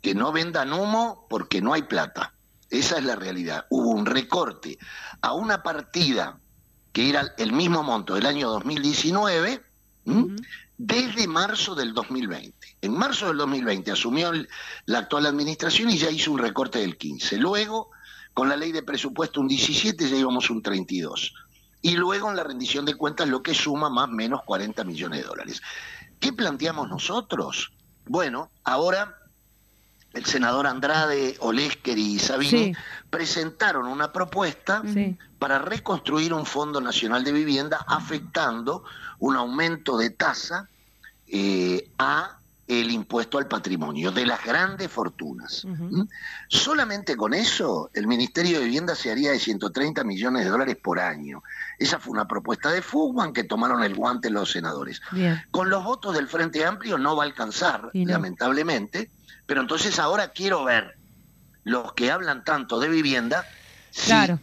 Que no vendan humo porque no hay plata. Esa es la realidad. Hubo un recorte a una partida que era el mismo monto del año 2019 ¿m? Ujú. Desde marzo del 2020. En marzo del 2020 asumió la actual administración y ya hizo un recorte del 15. Luego, con la ley de presupuesto un 17, ya íbamos un 32. Y luego en la rendición de cuentas lo que suma más o menos 40 millones de dólares. ¿Qué planteamos nosotros? Bueno, ahora el senador Andrade, Olesker y Sabini Sí. presentaron una propuesta Sí. para reconstruir un Fondo Nacional de Vivienda afectando un aumento de tasa eh, a el impuesto al patrimonio de las grandes fortunas. ¿Mm? Solamente con eso el Ministerio de Vivienda se haría de 130 millones de dólares por año. Esa fue una propuesta de Fugman que tomaron el guante los senadores. Bien. Con los votos del Frente Amplio no va a alcanzar, no. lamentablemente, pero entonces ahora quiero ver los que hablan tanto de vivienda si Claro.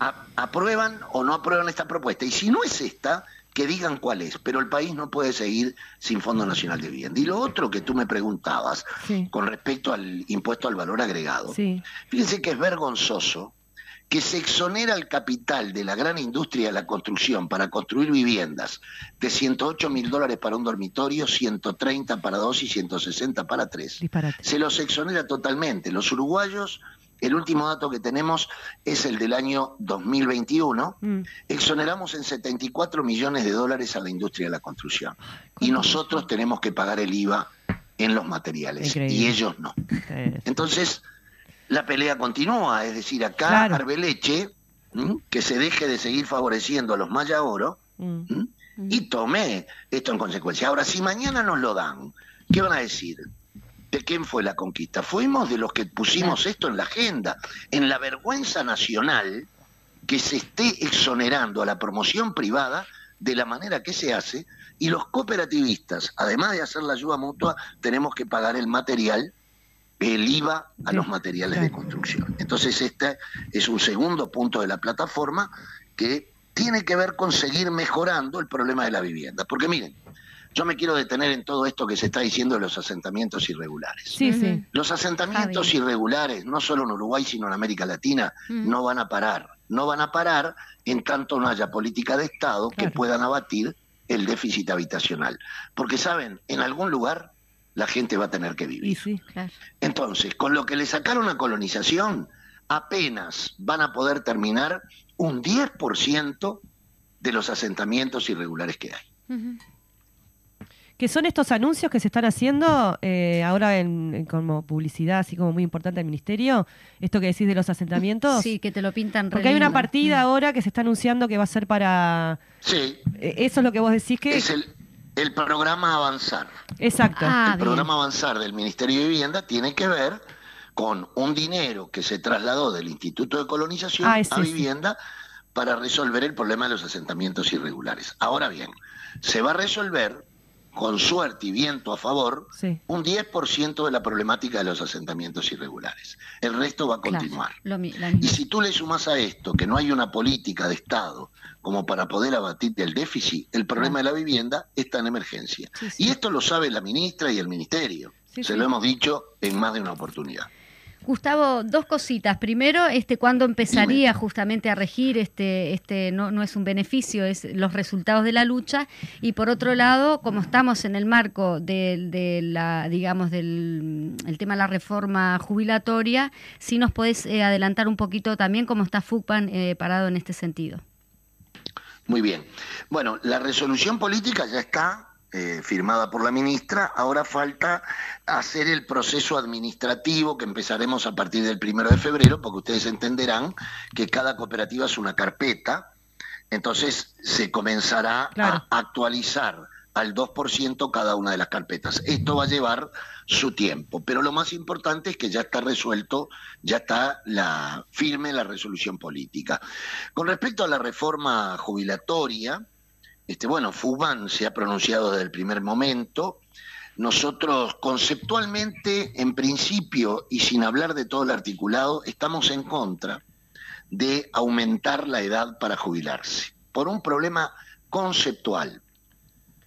a- aprueban o no aprueban esta propuesta. Y si no es esta, que digan cuál es. Pero el país no puede seguir sin Fondo Nacional de Vivienda. Y lo otro que tú me preguntabas Sí. con respecto al impuesto al valor agregado. Sí. Fíjense que es vergonzoso que se exonera el capital de la gran industria de la construcción para construir viviendas de 108 mil dólares para un dormitorio, 130 para dos y 160 para tres. Disparate. Se los exonera totalmente. Los uruguayos, el último dato que tenemos es el del año 2021, Mm. exoneramos en 74 millones de dólares a la industria de la construcción. Y nosotros tenemos que pagar el IVA en los materiales Increíble. y ellos no. Entonces, la pelea continúa, es decir, acá Claro. Arbeleche, ¿m? que se deje de seguir favoreciendo a los Maya Oro mm. ¿m? y tome esto en consecuencia. Ahora, si mañana nos lo dan, ¿qué van a decir? ¿De quién fue la conquista? Fuimos de los que pusimos esto en la agenda, en la vergüenza nacional que se esté exonerando a la promoción privada de la manera que se hace y los cooperativistas, además de hacer la ayuda mutua, tenemos que pagar el material, el IVA a los materiales de construcción. Entonces este es un segundo punto de la plataforma que tiene que ver con seguir mejorando el problema de la vivienda. Porque miren, yo me quiero detener en todo esto que se está diciendo de los asentamientos irregulares. Sí, sí. Los asentamientos Javi. irregulares, no solo en Uruguay, sino en América Latina, Mm. no van a parar. No van a parar en tanto no haya política de Estado que puedan abatir el déficit habitacional. Porque, ¿saben? En algún lugar la gente va a tener que Y vivir. sí. Claro. Entonces, con lo que le sacaron a colonización, apenas van a poder terminar un 10% de los asentamientos irregulares que hay. Ujú. Que son estos anuncios que se están haciendo eh, ahora en, en como publicidad, así como muy importante del ministerio. Esto que decís de los asentamientos. Sí, que te lo pintan re Porque hay una partida Mm. ahora que se está anunciando que va a ser para. Sí, eh, Eso es lo que vos decís que. es el, el programa Avanzar. Exacto. Ah, el bien. programa Avanzar del Ministerio de Vivienda tiene que ver con un dinero que se trasladó del Instituto de Colonización Ah, a sí. vivienda para resolver el problema de los asentamientos irregulares. Ahora bien, se va a resolver, con suerte y viento a favor, Sí. un 10% de la problemática de los asentamientos irregulares. El resto va a Claro, continuar. lo Y si tú le sumas a esto que no hay una política de Estado como para poder abatir el déficit, el problema de la vivienda está en emergencia. Sí, sí. Y esto lo sabe la ministra y el ministerio. Se lo hemos dicho en más de una oportunidad. Gustavo, dos cositas. Primero, este, ¿cuándo empezaría justamente a regir este, este, no, no es un beneficio, es los resultados de la lucha? Y por otro lado, como estamos en el marco de, la, digamos, del el tema de la reforma jubilatoria, si nos podés eh, adelantar un poquito también cómo está FUCPAN eh, parado en este sentido. Muy bien. Bueno, la resolución política ya está eh, firmada por la ministra. Ahora falta hacer el proceso administrativo que empezaremos a partir del primero de febrero, porque ustedes entenderán que cada cooperativa es una carpeta. Entonces se comenzará Claro. a actualizar al 2% cada una de las carpetas. Esto va a llevar su tiempo, pero lo más importante es que ya está resuelto, ya está la firme la resolución política. Con respecto a la reforma jubilatoria, este, bueno, FUBAN se ha pronunciado desde el primer momento. Nosotros conceptualmente, en principio, y sin hablar de todo el articulado, estamos en contra de aumentar la edad para jubilarse, por un problema conceptual.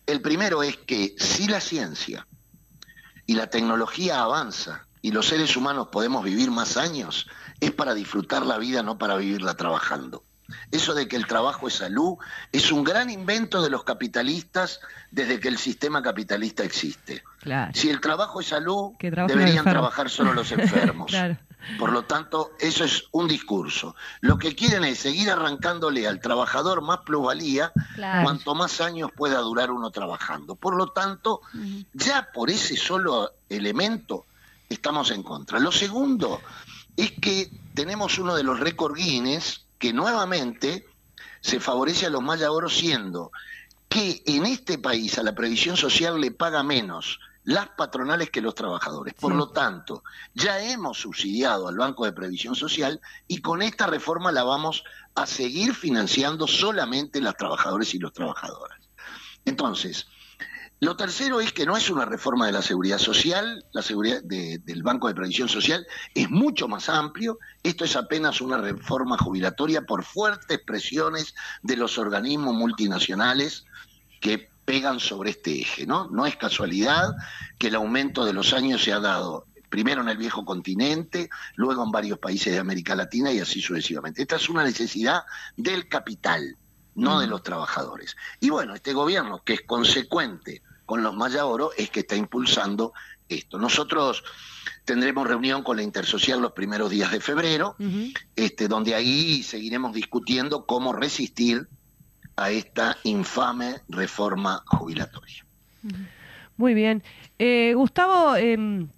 El primero es que si la ciencia y la tecnología avanza y los seres humanos podemos vivir más años, es para disfrutar la vida, no para vivirla trabajando. Eso de que el trabajo es salud es un gran invento de los capitalistas desde que el sistema capitalista existe. Claro. Si el trabajo es salud, deberían trabajar solo los enfermos. Claro. Por lo tanto, eso es un discurso. Lo que quieren es seguir arrancándole al trabajador más plusvalía Claro. cuanto más años pueda durar uno trabajando. Por lo tanto, ya por ese solo elemento estamos en contra. Lo segundo es que tenemos uno de los récord Guinness que nuevamente se favorece a los Oro siendo que en este país a la previsión social le paga menos las patronales que los trabajadores. Por Sí. lo tanto, ya hemos subsidiado al Banco de Previsión Social y con esta reforma la vamos a seguir financiando solamente las trabajadores y los trabajadoras. Entonces, Lo tercero es que no es una reforma de la seguridad social, la seguridad del Banco de Previsión Social es mucho más amplio. Esto es apenas una reforma jubilatoria por fuertes presiones de los organismos multinacionales que pegan sobre este eje, ¿no? No es casualidad que el aumento de los años se ha dado primero en el viejo continente, luego en varios países de América Latina y así sucesivamente. Esta es una necesidad del capital, no de los trabajadores. Y bueno, este gobierno, que es consecuente con los Maya Oro es que está impulsando esto. Nosotros tendremos reunión con la Intersocial los primeros días de febrero, este, donde ahí seguiremos discutiendo cómo resistir a esta infame reforma jubilatoria. Muy bien. Eh, Gustavo, em,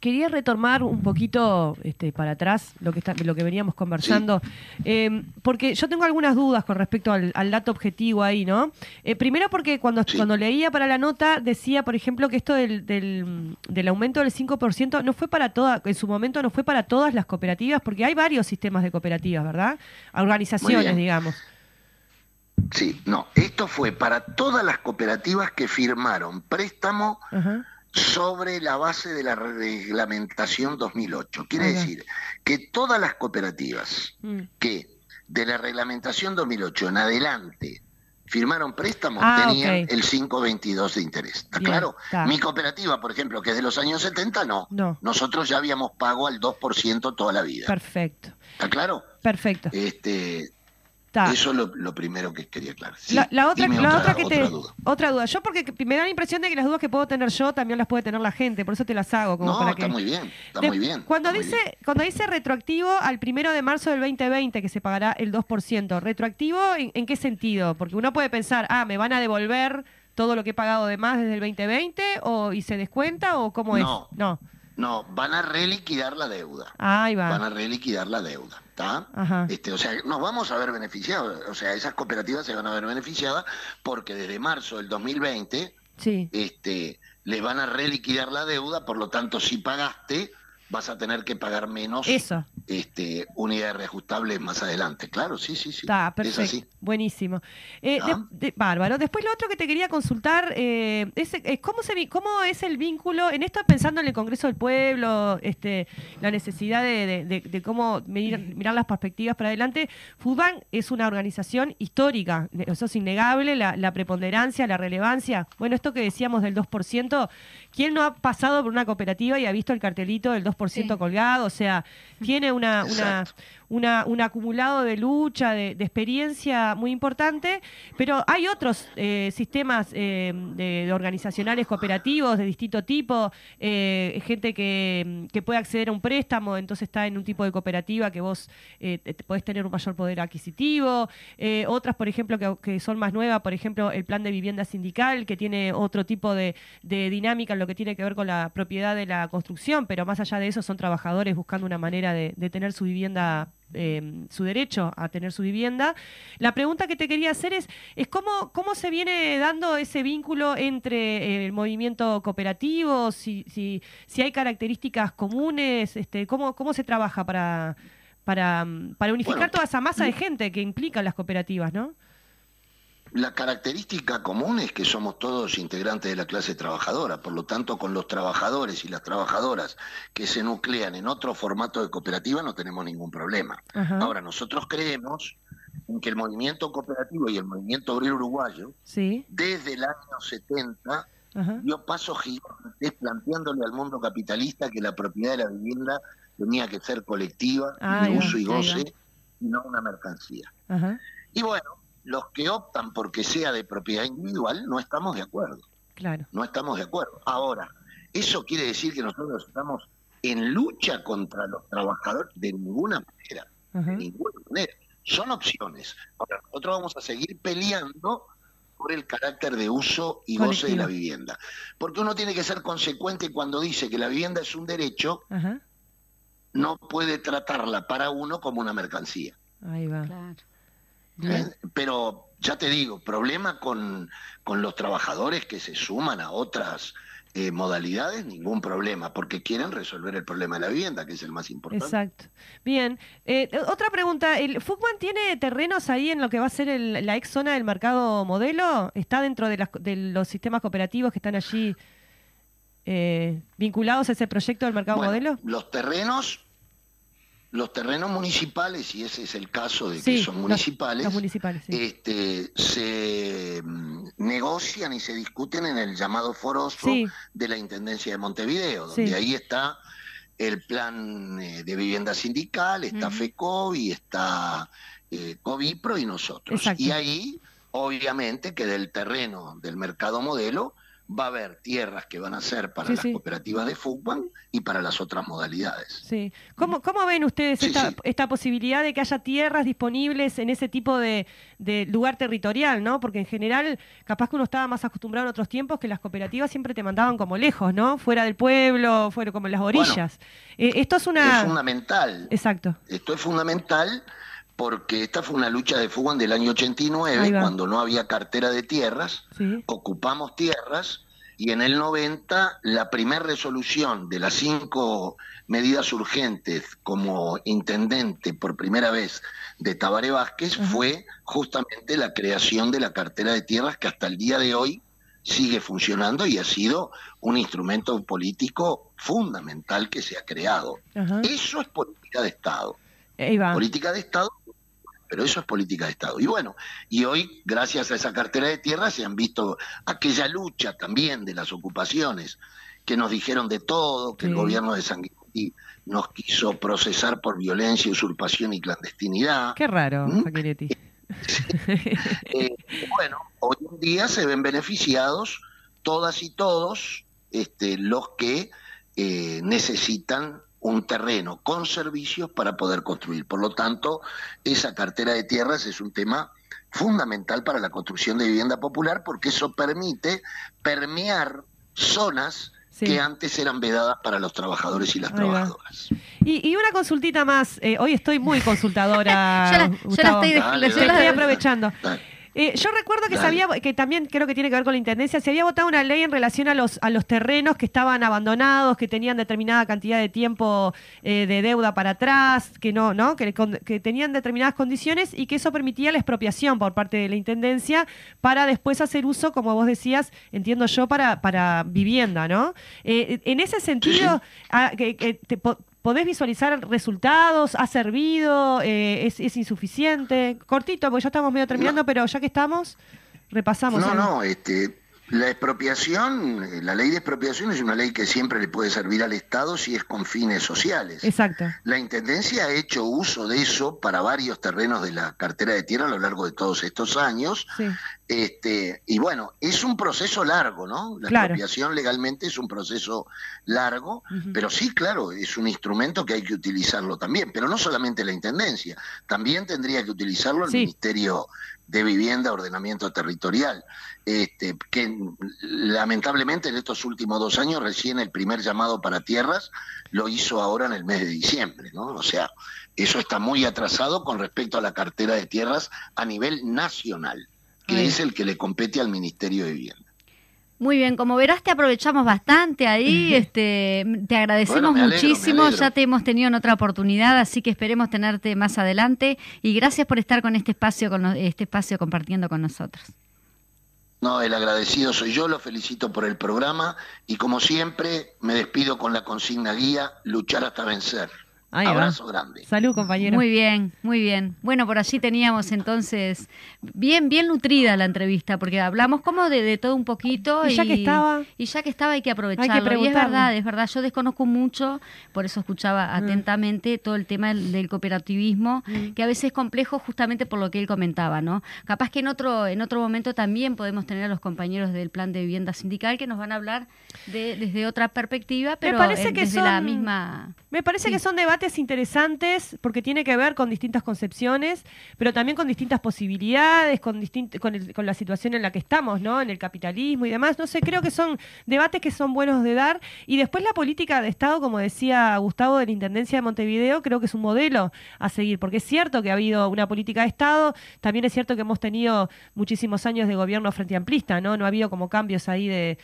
quería retomar un poquito este, para atrás lo que, está, lo que veníamos conversando, em, porque yo tengo algunas dudas con respecto al, dato objetivo ahí, ¿no? Eh, primero porque cuando, cuando leía para la nota decía, por ejemplo, que esto del, del, aumento del 5% no fue para todas, en su momento no fue para todas las cooperativas, porque hay varios sistemas de cooperativas, ¿verdad? Organizaciones, digamos. Sí, no, esto fue para todas las cooperativas que firmaron préstamo sobre la base de la reglamentación 2008. Quiere decir que todas las cooperativas mm. que de la reglamentación 2008 en adelante firmaron préstamos ah, tenían el 522 de interés. ¿Está claro? Mi cooperativa, por ejemplo, que es de los años 70, no. no. Nosotros ya habíamos pago al 2% toda la vida. Perfecto. ¿Está claro? Perfecto. Este, eso es lo, primero que quería aclarar. la, otra, que te, otra duda. Yo porque me da la impresión de que las dudas que puedo tener yo también las puede tener la gente, por eso te las hago. Como no, está muy bien, está muy bien. Cuando dice, cuando dice retroactivo al primero de marzo del 2020 que se pagará el 2%, ¿retroactivo en, qué sentido? Porque uno puede pensar, ah, me van a devolver todo lo que he pagado de más desde el 2020 o y se descuenta o cómo es? No. No, van a reliquidar la deuda. Ahí va. Van a reliquidar la deuda. Este, o sea, nos vamos a ver beneficiados, o sea, esas cooperativas se van a ver beneficiadas porque desde marzo del 2020 sí. este, les van a reliquidar la deuda, por lo tanto, si pagaste, vas a tener que pagar menos Eso. Este, unidades reajustables más adelante. Claro, sí, sí, sí. Está, perfecto. Buenísimo. Eh, bárbaro. Después lo otro que te quería consultar eh, es, ¿cómo, se, cómo es el vínculo, en esto pensando en el Congreso del Pueblo, este, la necesidad de, cómo mirar las perspectivas para adelante. FUDBAN es una organización histórica, eso es innegable, la, la preponderancia, la relevancia. Bueno, esto que decíamos del 2%, ¿quién no ha pasado por una cooperativa y ha visto el cartelito del 2%? por ciento colgado, o sea, tiene una, una, una, un acumulado de lucha, de, experiencia muy importante, pero hay otros eh, sistemas eh, organizacionales cooperativos de distinto tipo, eh, gente que, puede acceder a un préstamo, entonces está en un tipo de cooperativa que vos podés tener un mayor poder adquisitivo, otras, por ejemplo, que, son más nuevas, por ejemplo, el plan de vivienda sindical, que tiene otro tipo de, dinámica en lo que tiene que ver con la propiedad de la construcción, pero más allá de eso son trabajadores buscando una manera de tener su vivienda eh, su derecho a tener su vivienda. La pregunta que te quería hacer es, es cómo, cómo se viene dando ese vínculo entre eh, el movimiento cooperativo, si, si, si hay características comunes, este, cómo, cómo se trabaja para, para, para unificar toda esa masa de gente que implican las cooperativas, ¿no? La característica común es que somos todos integrantes de la clase trabajadora, por lo tanto con los trabajadores y las trabajadoras que se nuclean en otro formato de cooperativa no tenemos ningún problema. Ahora, nosotros creemos en que el movimiento cooperativo y el movimiento obrero uruguayo, desde el año 70, dio pasos gigantes planteándole al mundo capitalista que la propiedad de la vivienda tenía que ser colectiva, ah, de uso y goce, y no una mercancía. Y bueno, los que optan porque sea de propiedad individual no estamos de acuerdo. Claro. No estamos de acuerdo. Ahora, ¿eso quiere decir que nosotros estamos en lucha contra los trabajadores? De ninguna manera. De ninguna manera. Son opciones. Ahora, nosotros vamos a seguir peleando por el carácter de uso y goce de la vivienda. Porque uno tiene que ser consecuente cuando dice que la vivienda es un derecho, no puede tratarla para uno como una mercancía. Ahí va. Claro. ¿Eh? Pero ya te digo, problema con, con, los trabajadores que se suman a otras eh, modalidades, ningún problema, porque quieren resolver el problema de la vivienda, que es el más importante. Exacto. Bien. Eh, otra pregunta. ¿El Fugman tiene terrenos ahí en lo que va a ser el- la ex zona del mercado modelo? ¿Está dentro de, las- de los sistemas cooperativos que están allí eh, vinculados a ese proyecto del mercado Bueno, modelo? Los terrenos, los terrenos municipales, y ese es el caso de Sí, que son municipales, Los municipales, sí. este, se mm, negocian y se discuten en el llamado foroso Sí. de la Intendencia de Montevideo, donde ahí está el plan eh, de vivienda sindical, está Ujú. FECOVI, está eh, COVIPRO y nosotros. Exacto. Y ahí, obviamente, que del terreno del mercado modelo va a haber tierras que van a ser para Sí, las sí. cooperativas de fútbol y para las otras modalidades. Sí. ¿Cómo, cómo ven ustedes Sí, esta, posibilidad de que haya tierras disponibles en ese tipo de, de lugar territorial, ¿no? Porque en general, capaz que uno estaba más acostumbrado en otros tiempos que las cooperativas siempre te mandaban como lejos, ¿no? Fuera del pueblo, fuera como en las orillas. Eh, esto es una... Es fundamental. Exacto. Esto es fundamental porque esta fue una lucha de fútbol del año Ahí 89, va. cuando no había cartera de tierras, Sí. ocupamos tierras y en el 90 la primera resolución de las cinco medidas urgentes como intendente por primera vez de Tabaré Vázquez fue justamente la creación de la cartera de tierras que hasta el día de hoy sigue funcionando y ha sido un instrumento político fundamental que se ha creado. Eso es política de Estado. Política de Estado, pero eso es política de Estado. Y bueno, y hoy, gracias a esa cartera de tierra, se han visto aquella lucha también de las ocupaciones, que nos dijeron de todo, que el gobierno de Sanguinetti nos quiso procesar por violencia, usurpación y clandestinidad. Qué raro, ¿Mm? Facchinetti. Eh, bueno, hoy en día se ven beneficiados todas y todos este, los que eh, necesitan un terreno con servicios para poder construir. Por lo tanto, esa cartera de tierras es un tema fundamental para la construcción de vivienda popular porque eso permite permear zonas Sí. que antes eran vedadas para los trabajadores y las trabajadoras. Y, y una consultita más. eh, hoy estoy muy consultadora. Yo la, yo la Gustavo. estoy, Dale, yo Sí, la- estoy aprovechando. Eh, yo recuerdo que sabía que también creo que tiene que ver con la intendencia, se había votado una ley en relación a los a los terrenos que estaban abandonados, que tenían determinada cantidad de tiempo eh, de deuda para atrás, que no, ¿no? Que, que tenían determinadas condiciones y que eso permitía la expropiación por parte de la intendencia para después hacer uso, como vos decías, entiendo yo, para, para vivienda, ¿no? Eh, en ese sentido, ah, que- que te po- ¿Podés visualizar resultados? ¿Ha servido? Eh, es, es insuficiente? Cortito, porque ya estamos medio terminando, pero ya que estamos, repasamos. No, algo. no, este, la expropiación, eh, la ley de expropiación es una ley que siempre le puede servir al Estado si es con fines sociales. Exacto. La Intendencia ha hecho uso de eso para varios terrenos de la cartera de tierra a lo largo de todos estos años. Sí. Este, y bueno, es un proceso largo, ¿no? La Claro. expropiación legalmente es un proceso largo, pero sí, claro, es un instrumento que hay que utilizarlo también, pero no solamente la Intendencia, también tendría que utilizarlo el Sí. Ministerio de Vivienda, Ordenamiento Territorial, este, que lamentablemente en estos últimos dos años recién el primer llamado para tierras lo hizo ahora en el mes de diciembre, ¿no? O sea, eso está muy atrasado con respecto a la cartera de tierras a nivel nacional, que es el que le compete al Ministerio de Vivienda. Muy bien, como verás te aprovechamos bastante ahí, este, te agradecemos Bueno, alegro, muchísimo, ya te hemos tenido en otra oportunidad, así que esperemos tenerte más adelante y gracias por estar con este espacio, con este espacio compartiendo con nosotros. No, el agradecido soy yo, lo felicito por el programa y como siempre me despido con la consigna guía, luchar hasta vencer. Ahí va. Abrazo grande. Salud, compañero. Muy bien, muy bien. Bueno, por allí teníamos entonces bien, bien nutrida la entrevista, porque hablamos como de, de todo un poquito. Y ya que estaba- Y ya que estaba hay que aprovecharlo. y es verdad, es verdad. Yo desconozco mucho, por eso escuchaba Mm. atentamente todo el tema del, del cooperativismo, Mm. que a veces es complejo justamente por lo que él comentaba, ¿no? Capaz que en otro, en otro momento también podemos tener a los compañeros del plan de vivienda sindical que nos van a hablar de, desde otra perspectiva, pero parece eh, que desde la son- misma... Me parece Sí. que son debates debates interesantes porque tiene que ver con distintas concepciones, pero también con distintas posibilidades, con, con, el- con la situación en la que estamos, ¿no? En el capitalismo y demás. No sé, creo que son debates que son buenos de dar. Y después la política de Estado, como decía Gustavo de la Intendencia de Montevideo, creo que es un modelo a seguir, porque es cierto que ha habido una política de Estado, también es cierto que hemos tenido muchísimos años de gobierno frente amplista, ¿no? No ha habido como cambios ahí de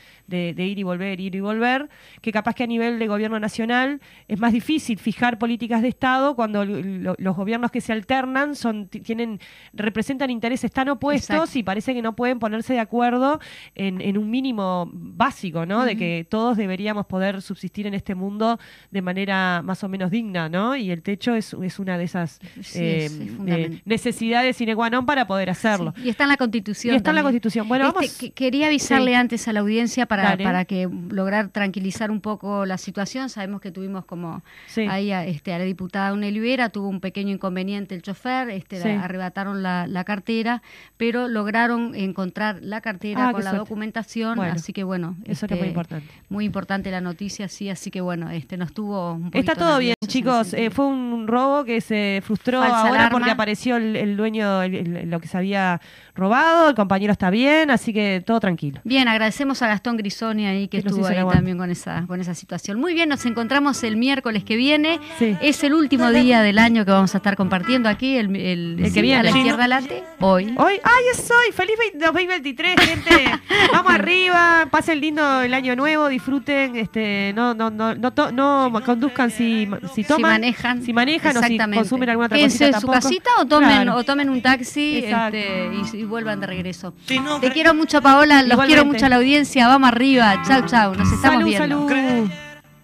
ir y volver, ir y volver, que capaz que a nivel de gobierno nacional es más difícil fijar políticas de Estado cuando lo- los gobiernos que se alternan son ti- tienen representan intereses tan opuestos Exacto. y parece que no pueden ponerse de acuerdo en, en un mínimo básico, ¿no? De que todos deberíamos poder subsistir en este mundo de manera más o menos digna, ¿no? Y el techo es, es una de esas Sí, eh, es- eh, necesidades sine qua non para poder hacerlo. Sí, Y está en la Constitución. Y está en la. Constitución. Bueno, Este, vamos. que- quería avisarle Sí. antes a la audiencia para, Dale. para que lograr tranquilizar un poco la situación. Sabemos que tuvimos como ahí a, este, a la diputada Una Olivera, tuvo un pequeño inconveniente el chofer, este, Sí. arrebataron la, la cartera, pero lograron encontrar la cartera Ah, con la suerte. documentación, Bueno, así que bueno. Eso era este, muy importante. Muy importante la noticia, sí, así que bueno, este nos tuvo un poquito Está todo bien, chicos. Eh, fue un robo que se frustró Falsa ahora alarma. porque apareció el, el dueño, el- el- lo que se había robado. El compañero está bien, así que todo tranquilo. Bien, agradecemos a Gastón Grisoni ahí que estuvo ahí también con esa, con esa situación. Muy bien, nos encontramos el miércoles que viene. Sí. Es el último día del año que vamos a estar compartiendo aquí, el, el, El que viene. a la Sí, izquierda late, hoy. Hoy, ¡ay, es hoy! ¡Feliz 20 2023, gente! Vamos arriba, pasen lindo el año nuevo, disfruten, este, no, no, no, no, to- no conduzcan si, si toman, si manejan, si manejan o si exactamente. consumen alguna otra Quédense cosita en su tampoco. casita o tomen, Claro. o tomen un taxi este, y, y vuelvan de regreso. Si no Te quiero mucho, Paola, los Igualmente. quiero mucho a la audiencia. Vamos arriba. Chau, chau. Nos estamos Salud, viendo. salud.